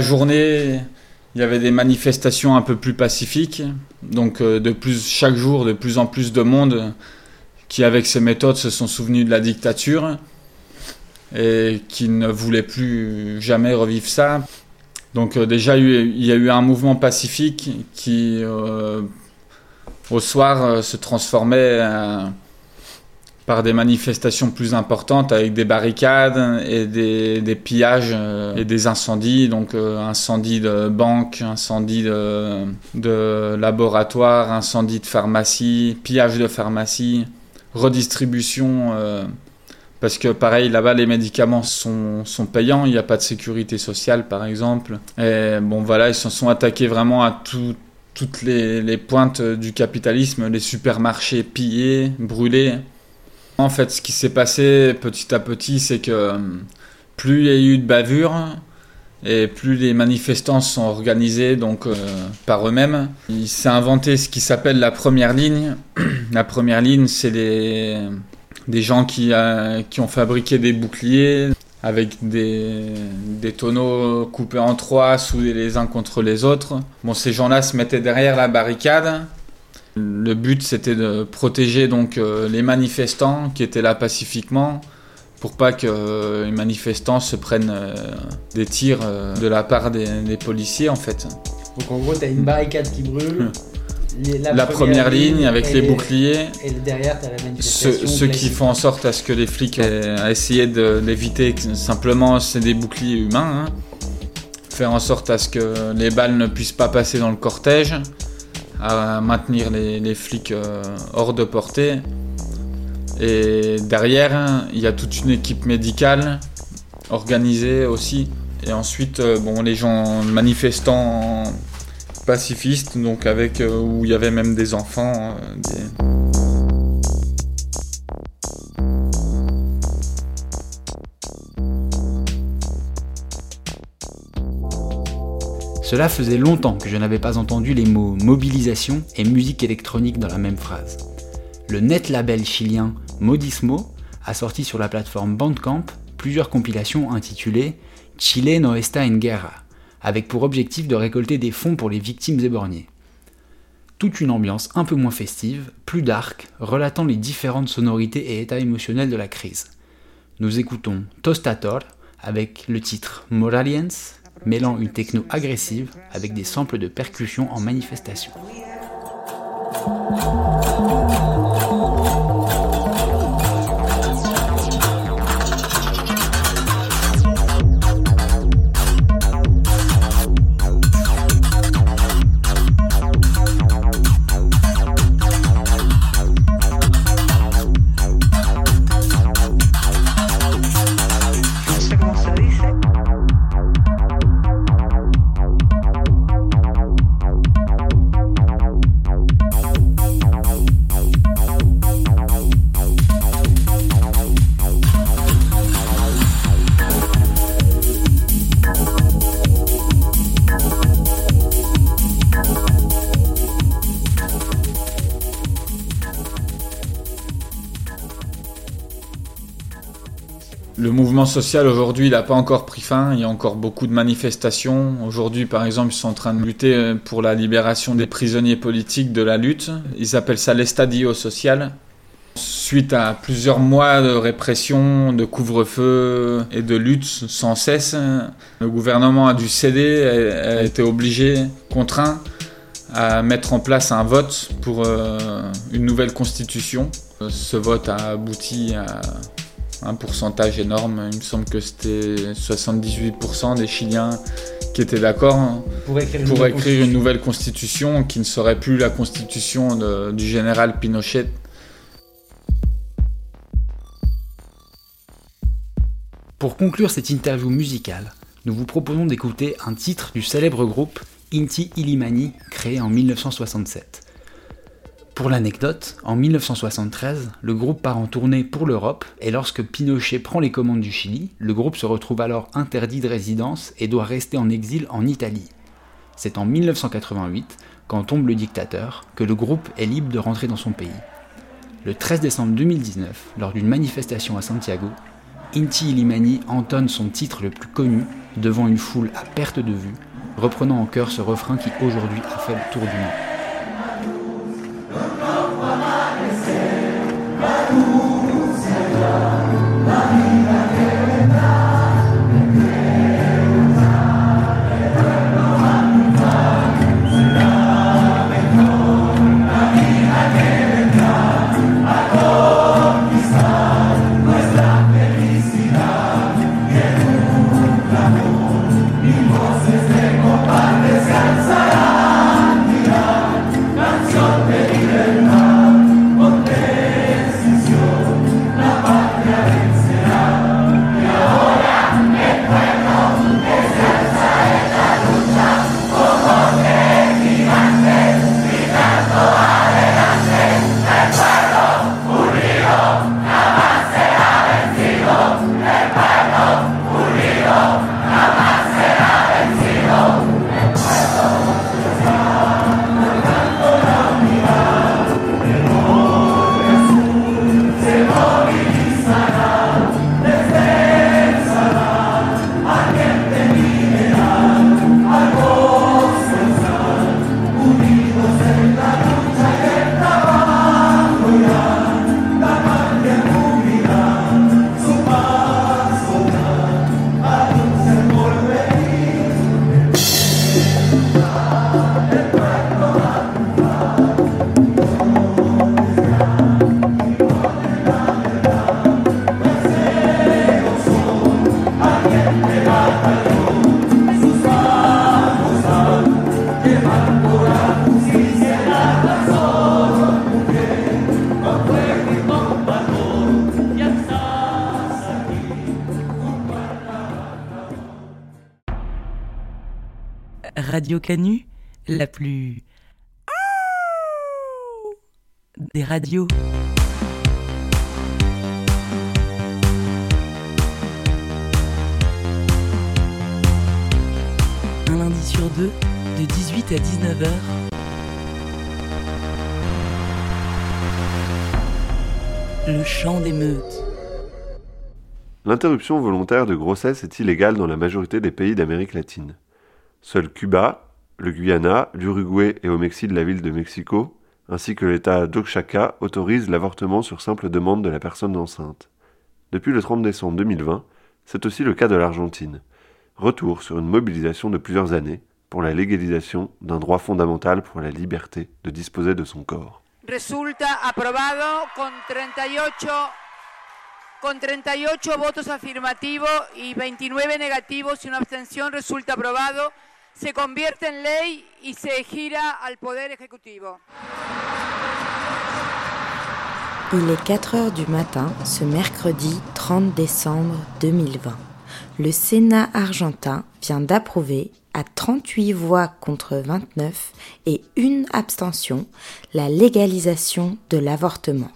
S5: journée, il y avait des manifestations un peu plus pacifiques. Donc euh, de plus chaque jour, de plus en plus de monde qui, avec ces méthodes, se sont souvenus de la dictature et qui ne voulaient plus jamais revivre ça. Donc euh, déjà, il y a eu un mouvement pacifique qui, euh, au soir, se transformait par des manifestations plus importantes avec des barricades et des, pillages euh, et des incendies, donc euh, incendie de banque, incendie de, de laboratoire, incendie de pharmacie, pillage de pharmacie, redistribution. Euh, parce que pareil, là-bas, les médicaments sont, sont payants, il n'y a pas de sécurité sociale, par exemple. Et bon, voilà, ils se sont attaqués vraiment à tout, toutes les pointes du capitalisme, les supermarchés pillés, brûlés. En fait, ce qui s'est passé petit à petit, c'est que euh, plus il y a eu de bavures et plus les manifestants sont organisés donc euh, par eux-mêmes, il s'est inventé ce qui s'appelle la première ligne. la première ligne, c'est des, des gens qui, euh, qui ont fabriqué des boucliers avec des, des tonneaux coupés en trois, soudés les uns contre les autres. Bon, ces gens-là se mettaient derrière la barricade le but, c'était de protéger donc euh, les manifestants qui étaient là pacifiquement pour pas que euh, les manifestants se prennent euh, des tirs de la part des, policiers en fait.
S9: Donc en gros, tu as une barricade qui brûle.
S5: la, première, ligne, avec les, boucliers.
S9: Et derrière, tu as la manifestation.
S5: Ceux, qui font en sorte à ce que les flics aient essayé d'éviter simplement, c'est des boucliers humains. Hein. Faire en sorte à ce que les balles ne puissent pas passer dans le cortège à maintenir les, flics euh, hors de portée. Et derrière, il y a toute une équipe médicale organisée aussi. Et ensuite, euh, bon, les gens manifestants pacifistes, donc avec euh, où il y avait même des enfants.
S7: Cela faisait longtemps que je n'avais pas entendu les mots mobilisation et musique électronique dans la même phrase. Le net label chilien Modismo a sorti sur la plateforme Bandcamp plusieurs compilations intitulées Chile no está en guerra, avec pour objectif de récolter des fonds pour les victimes éborgnées. Toute une ambiance un peu moins festive, plus dark, relatant les différentes sonorités et états émotionnels de la crise. Nous écoutons Tostator avec le titre Moraliens mêlant une techno agressive avec des samples de percussions en manifestation.
S5: Le mouvement social aujourd'hui, il n'a pas encore pris fin. Il y a encore beaucoup de manifestations. Aujourd'hui, par exemple, ils sont en train de lutter pour la libération des prisonniers politiques de la lutte. Ils appellent ça l'estadio social. Suite à plusieurs mois de répression, de couvre-feu et de lutte sans cesse, le gouvernement a dû céder, a été obligé, contraint, à mettre en place un vote pour euh, une nouvelle constitution. Ce vote a abouti à un pourcentage énorme. Il me semble que c'était 78% des Chiliens qui étaient d'accord
S9: pour écrire,
S5: une, nouvelle constitution qui ne serait plus la constitution du général Pinochet.
S7: Pour conclure cette interview musicale, nous vous proposons d'écouter un titre du célèbre groupe Inti Illimani, créé en 1967. Pour l'anecdote, en 1973, le groupe part en tournée pour l'Europe et lorsque Pinochet prend les commandes du Chili, le groupe se retrouve alors interdit de résidence et doit rester en exil en Italie. C'est en 1988, quand tombe le dictateur, que le groupe est libre de rentrer dans son pays. Le 13 décembre 2019, lors d'une manifestation à Santiago, Inti Illimani entonne son titre le plus connu devant une foule à perte de vue, reprenant en chœur ce refrain qui aujourd'hui a fait le tour du monde.
S1: La plus des radios. Un lundi sur deux, de 18 à 19h. Le chant des meutes.
S2: L'interruption volontaire de grossesse est illégale dans la majorité des pays d'Amérique latine. Seuls Cuba, le Guyana, l'Uruguay et au Mexique la ville de Mexico, ainsi que l'État d'Oaxaca autorisent l'avortement sur simple demande de la personne enceinte. Depuis le 30 décembre 2020, c'est aussi le cas de l'Argentine. Retour sur une mobilisation de plusieurs années pour la légalisation d'un droit fondamental pour la liberté de disposer de son corps.
S10: Con 38 con 38 votos afirmativos y 29 negativos y una abstención resulta aprobado. Se convierte en ley y se gira al Poder Ejecutivo.
S11: Il est 4 heures du matin ce mercredi 30 décembre 2020. Le Sénat argentin vient d'approuver à 38 voix contre 29 et une abstention la légalisation de l'avortement.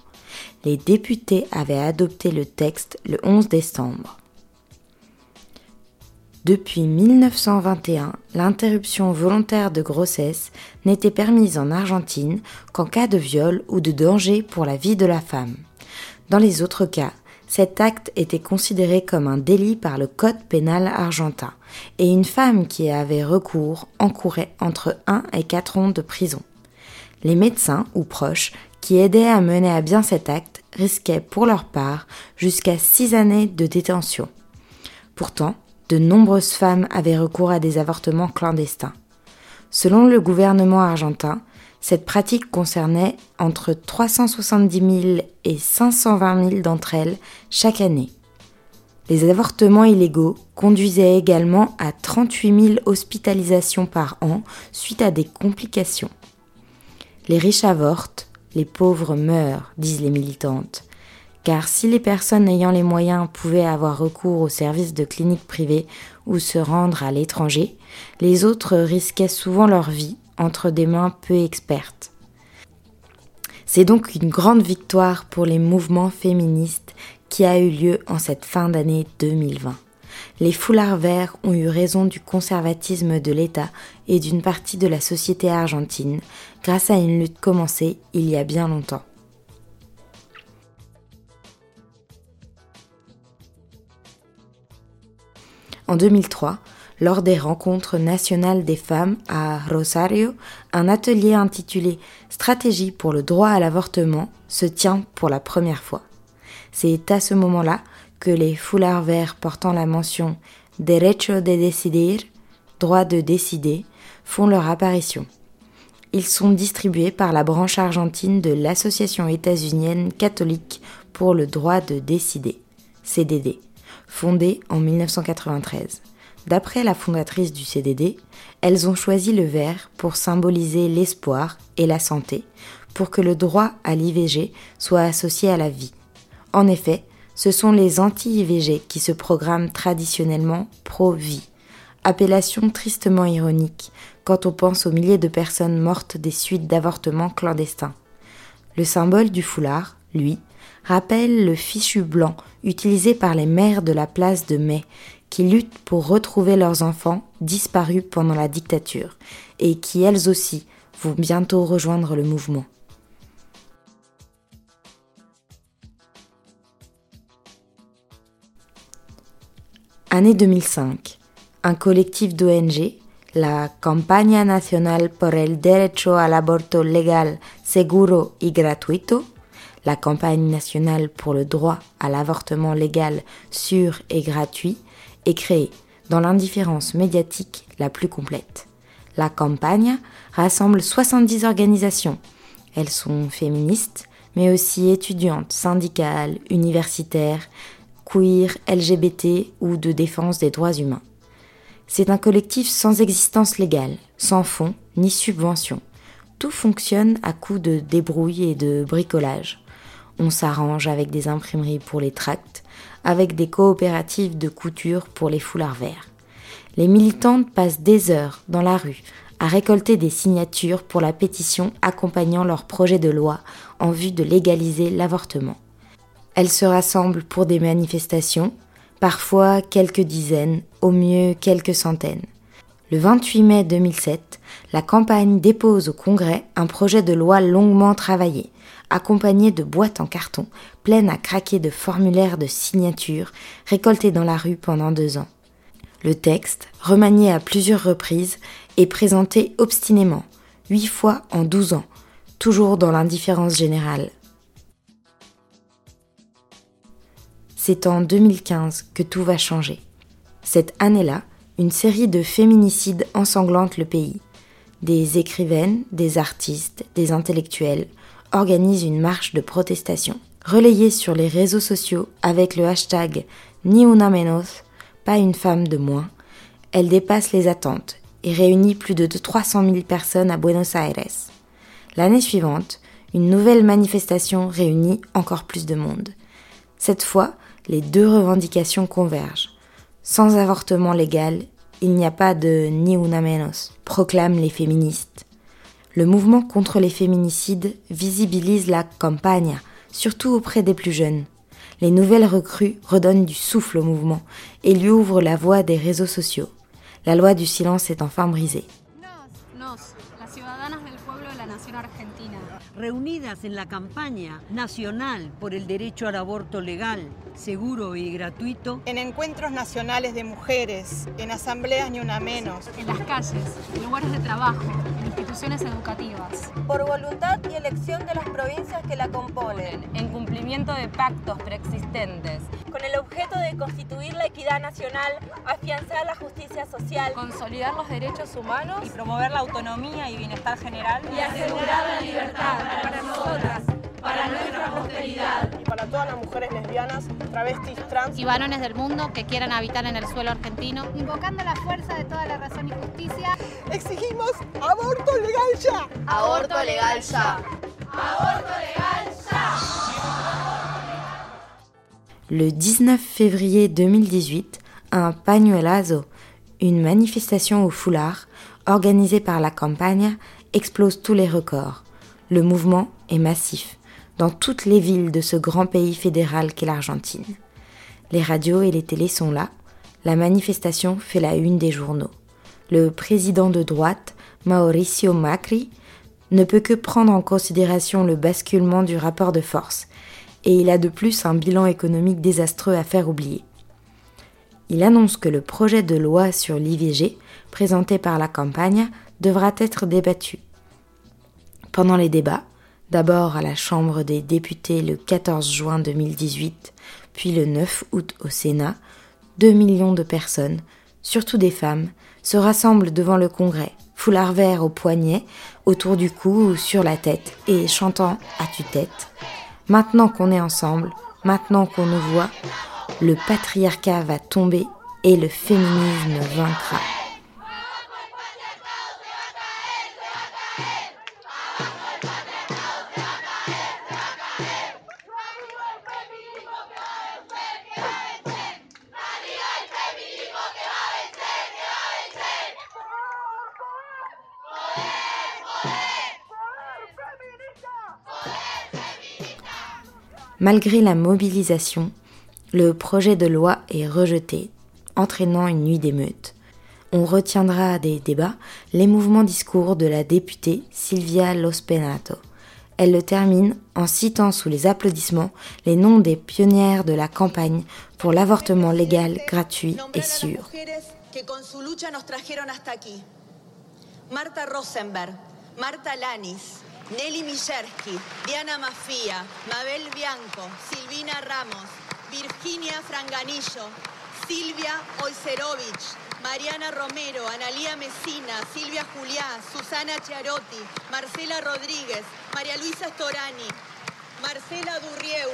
S11: Les députés avaient adopté le texte le 11 décembre. Depuis 1921, l'interruption volontaire de grossesse n'était permise en Argentine qu'en cas de viol ou de danger pour la vie de la femme. Dans les autres cas, cet acte était considéré comme un délit par le Code pénal argentin et une femme qui avait recours encourait entre 1 et 4 ans de prison. Les médecins ou proches qui aidaient à mener à bien cet acte risquaient pour leur part jusqu'à 6 années de détention. Pourtant, de nombreuses femmes avaient recours à des avortements clandestins. Selon le gouvernement argentin, cette pratique concernait entre 370 000 et 520 000 d'entre elles chaque année. Les avortements illégaux conduisaient également à 38 000 hospitalisations par an suite à des complications. Les riches avortent, les pauvres meurent, disent les militantes. Car si les personnes ayant les moyens pouvaient avoir recours aux services de cliniques privées ou se rendre à l'étranger, les autres risquaient souvent leur vie entre des mains peu expertes. C'est donc une grande victoire pour les mouvements féministes qui a eu lieu en cette fin d'année 2020. Les foulards verts ont eu raison du conservatisme de l'État et d'une partie de la société argentine grâce à une lutte commencée il y a bien longtemps. En 2003, lors des rencontres nationales des femmes à Rosario, un atelier intitulé Stratégie pour le droit à l'avortement se tient pour la première fois. C'est à ce moment-là que les foulards verts portant la mention Derecho de decidir, droit de décider, font leur apparition. Ils sont distribués par la branche argentine de l'Association états-unienne catholique pour le droit de décider, CDD, fondée en 1993. D'après la fondatrice du CDD, elles ont choisi le vert pour symboliser l'espoir et la santé, pour que le droit à l'IVG soit associé à la vie. En effet, ce sont les anti-IVG qui se programment traditionnellement pro-vie, appellation tristement ironique quand on pense aux milliers de personnes mortes des suites d'avortements clandestins. Le symbole du foulard, lui, rappelle le fichu blanc utilisé par les mères de la place de Mai qui luttent pour retrouver leurs enfants disparus pendant la dictature et qui elles aussi vont bientôt rejoindre le mouvement. Année 2005. Un collectif d'ONG, la Campaña Nacional por el Derecho al Aborto Legal, Seguro y Gratuito, la campagne nationale pour le droit à l'avortement légal, sûr et gratuit, est créée dans l'indifférence médiatique la plus complète. La campagne rassemble 70 organisations. Elles sont féministes, mais aussi étudiantes, syndicales, universitaires, queer, LGBT ou de défense des droits humains. C'est un collectif sans existence légale, sans fonds ni subventions. Tout fonctionne à coup de débrouille et de bricolage. On s'arrange avec des imprimeries pour les tracts, avec des coopératives de couture pour les foulards verts. Les militantes passent des heures dans la rue à récolter des signatures pour la pétition accompagnant leur projet de loi en vue de légaliser l'avortement. Elles se rassemblent pour des manifestations, parfois quelques dizaines, au mieux quelques centaines. Le 28 mai 2007, la campagne dépose au Congrès un projet de loi longuement travaillé, accompagné de boîtes en carton pleines à craquer de formulaires de signature récoltés dans la rue pendant deux ans. Le texte, remanié à plusieurs reprises, est présenté obstinément, huit fois en douze ans, toujours dans l'indifférence générale. C'est en 2015 que tout va changer. Cette année-là, une série de féminicides ensanglante le pays. Des écrivaines, des artistes, des intellectuels organisent une marche de protestation relayée sur les réseaux sociaux avec le hashtag Ni una menos, pas une femme de moins. Elle dépasse les attentes et réunit plus de 300 000 personnes à Buenos Aires. L'année suivante, une nouvelle manifestation réunit encore plus de monde. Cette fois, les deux revendications convergent. Sans avortement légal, il n'y a pas de ni una menos, proclament les féministes. Le mouvement contre les féminicides visibilise la campagne, surtout auprès des plus jeunes. Les nouvelles recrues redonnent du souffle au mouvement et lui ouvrent la voie des réseaux sociaux. La loi du silence est enfin brisée.
S12: reunidas en la campaña nacional por el derecho al aborto legal, seguro y gratuito.
S13: En encuentros nacionales de mujeres, en asambleas ni una menos.
S14: En las calles, en lugares de trabajo, instituciones educativas.
S15: Por voluntad y elección de las provincias que la componen.
S16: En cumplimiento de pactos preexistentes.
S15: Con el objeto de constituir la equidad nacional, afianzar la justicia social.
S14: Consolidar los derechos humanos.
S16: Y promover la autonomía y bienestar general.
S6: Y asegurar la libertad
S15: para nosotras,
S6: para nuestra posteridad
S13: para todas las mujeres lesbianas, travestis, trans
S14: y varones del mundo que quieran habitar en el suelo argentino.
S17: Invocando la fuerza de toda la razón y justicia,
S13: exigimos aborto legal ya.
S6: Aborto legal ya.
S15: Aborto legal ya.
S11: Le 19 février 2018, un pañuelazo, une manifestation au foulard, organisée par la campagne, explose tous les records. Le mouvement est massif dans toutes les villes de ce grand pays fédéral qu'est l'Argentine. Les radios et les télés sont là. La manifestation fait la une des journaux. Le président de droite, Mauricio Macri, ne peut que prendre en considération le basculement du rapport de force, et il a de plus un bilan économique désastreux à faire oublier. Il annonce que le projet de loi sur l'IVG, présenté par la campagne, devra être débattu. Pendant les débats, d'abord à la Chambre des députés le 14 juin 2018, puis le 9 août au Sénat, 2 millions de personnes, surtout des femmes, se rassemblent devant le Congrès, foulard vert au poignet, autour du cou ou sur la tête, et chantant à tue-tête Maintenant qu'on est ensemble, maintenant qu'on nous voit, le patriarcat va tomber et le féminisme vaincra. Malgré la mobilisation, le projet de loi est rejeté, entraînant une nuit d'émeute. On retiendra des débats les mouvements discours de la députée Silvia Lospenato. Elle le termine en citant sous les applaudissements les noms des pionnières de la campagne pour l'avortement légal, gratuit et sûr.
S18: Marta Rosenberg, Marta Lanis, Nelly Mijerski, Diana Mafia, Mabel Bianco, Silvina Ramos, Virginia Franganillo, Silvia Olserovich, Mariana Romero, Analía Mesina, Silvia Juliá, Susana Chiarotti, Marcela Rodríguez, María Luisa Storani, Marcela Durrieu,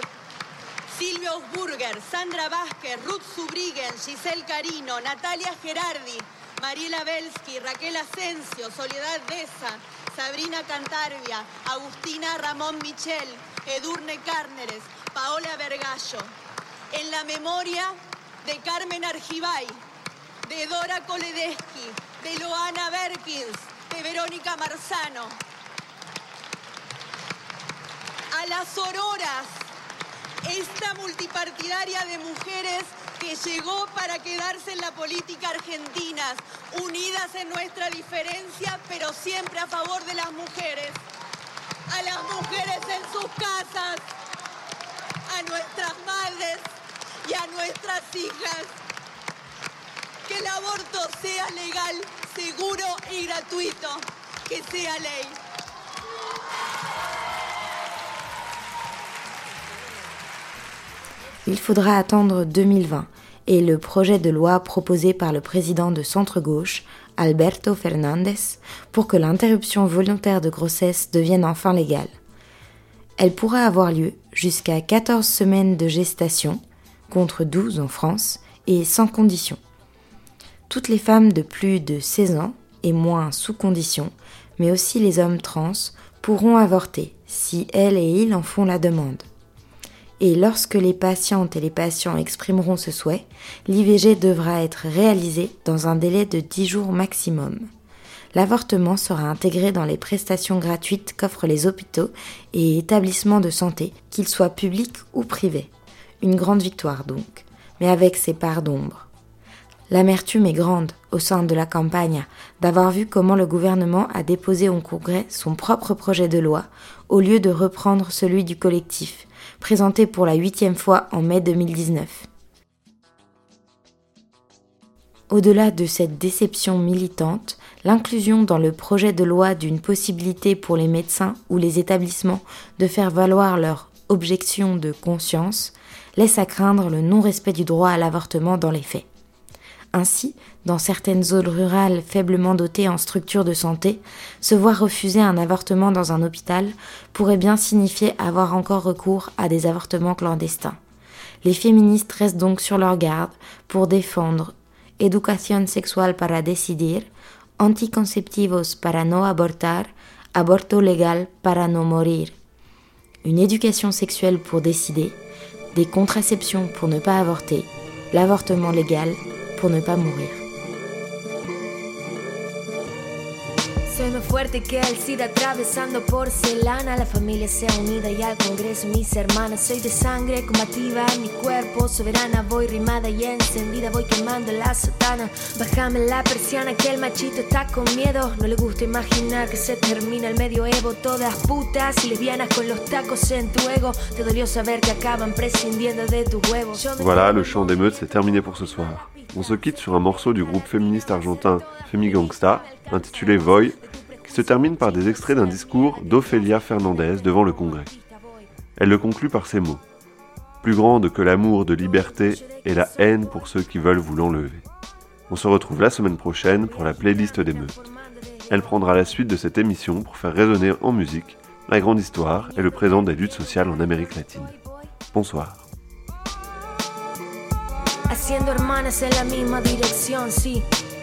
S18: Silvia Osburger, Sandra Vázquez, Ruth Subriguen, Giselle Carino, Natalia Gerardi, Mariela Belsky, Raquel Asensio, Soledad Deza, Sabrina Cantarvia, Agustina Ramón Michel, Edurne Cárneres, Paola Vergallo. En la memoria de Carmen Argibay, de Dora Koledeschi, de Loana Berkins, de Verónica Marzano. A las auroras, esta multipartidaria de mujeres que llegó para quedarse en la política argentina, unidas en nuestra diferencia, pero siempre a favor de las mujeres. A las mujeres en sus casas, a nuestras madres y a nuestras hijas. Que el aborto sea legal, seguro y gratuito. Que sea ley.
S11: Il faudra attendre 2020 et le projet de loi proposé par le président de centre-gauche, Alberto Fernandez, pour que l'interruption volontaire de grossesse devienne enfin légale. Elle pourra avoir lieu jusqu'à 14 semaines de gestation, contre 12 en France, et sans condition. Toutes les femmes de plus de 16 ans, et moins sous condition, mais aussi les hommes trans, pourront avorter si elles et ils en font la demande et lorsque les patientes et les patients exprimeront ce souhait, l'IVG devra être réalisé dans un délai de 10 jours maximum. L'avortement sera intégré dans les prestations gratuites qu'offrent les hôpitaux et établissements de santé, qu'ils soient publics ou privés. Une grande victoire donc, mais avec ses parts d'ombre. L'amertume est grande au sein de la campagne d'avoir vu comment le gouvernement a déposé au Congrès son propre projet de loi au lieu de reprendre celui du collectif, présenté pour la huitième fois en mai 2019. Au-delà de cette déception militante, l'inclusion dans le projet de loi d'une possibilité pour les médecins ou les établissements de faire valoir leur objection de conscience laisse à craindre le non-respect du droit à l'avortement dans les faits. Ainsi, dans certaines zones rurales faiblement dotées en structures de santé, se voir refuser un avortement dans un hôpital pourrait bien signifier avoir encore recours à des avortements clandestins. Les féministes restent donc sur leur garde pour défendre Educación sexual para decidir, anticonceptivos para no abortar, aborto legal para no morir. Une éducation sexuelle pour décider, des contraceptions pour ne pas avorter, l'avortement légal pour ne pas mourir.
S19: Nos fuerte que el SIDA atravesando porcelana. La familia sea unida y al Congreso mis hermanas. Soy de sangre combativa, mi cuerpo soberana. Voy rimada y encendida, voy quemando la sotana. Bájame la persiana que el machito está con miedo. No le gusta imaginar que se termina el medioevo. Todas putas y lesbianas con los tacos en tu ego. Te dolió saber que acaban prescindiendo de tu huevo.
S2: Voilà, le chant d'émeute, c'est terminé pour ce soir. On se quitte sur un morceau du groupe féministe argentin Femigangsta, intitulé Voy, qui se termine par des extraits d'un discours d'Ophélia Fernandez devant le Congrès. Elle le conclut par ces mots Plus grande que l'amour de liberté et la haine pour ceux qui veulent vous l'enlever. On se retrouve la semaine prochaine pour la playlist des meutes. Elle prendra la suite de cette émission pour faire résonner en musique la grande histoire et le présent des luttes sociales en Amérique latine. Bonsoir.
S19: Haciendo hermanas en la misma dirección, sí.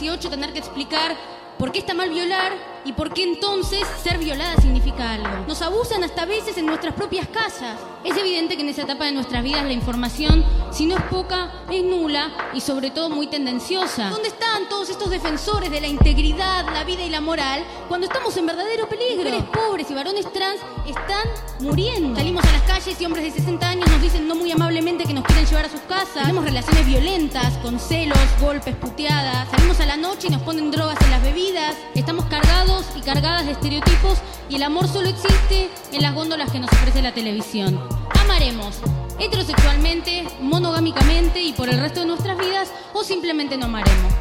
S20: 18 tener que explicar por qué está mal violar y por qué entonces ser violada significa algo. Nos abusan hasta veces en nuestras propias casas. Es evidente que en esa etapa de nuestras vidas la información si no es poca, es nula y sobre todo muy tendenciosa. ¿Dónde están todos estos defensores de la integridad, la vida y la moral cuando estamos en verdadero peligro? Mujeres pobres y varones trans están muriendo. Salimos a las calles y hombres de 60 años nos dicen no muy amablemente que nos quieren llevar a sus casas. Tenemos relaciones violentas, con celos, golpes, puteadas. Salimos a la noche y nos ponen drogas en las bebidas. Estamos cargados y cargadas de estereotipos y el amor solo existe en las góndolas que nos ofrece la televisión. Amaremos heterosexualmente, monogámicamente y por el resto de nuestras vidas o simplemente no amaremos.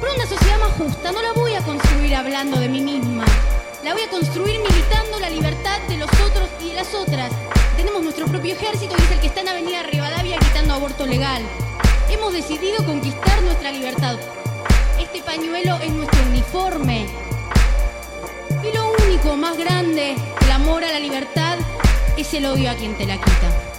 S20: Pero una sociedad más justa no la voy a construir hablando de mí misma. La voy a construir militando la libertad de los otros y de las otras. Tenemos nuestro propio ejército y es el que está en Avenida Rivadavia gritando aborto legal. Hemos decidido conquistar nuestra libertad. Este pañuelo es nuestro uniforme. Y lo único más grande, el amor a la libertad, es el odio a quien te la quita.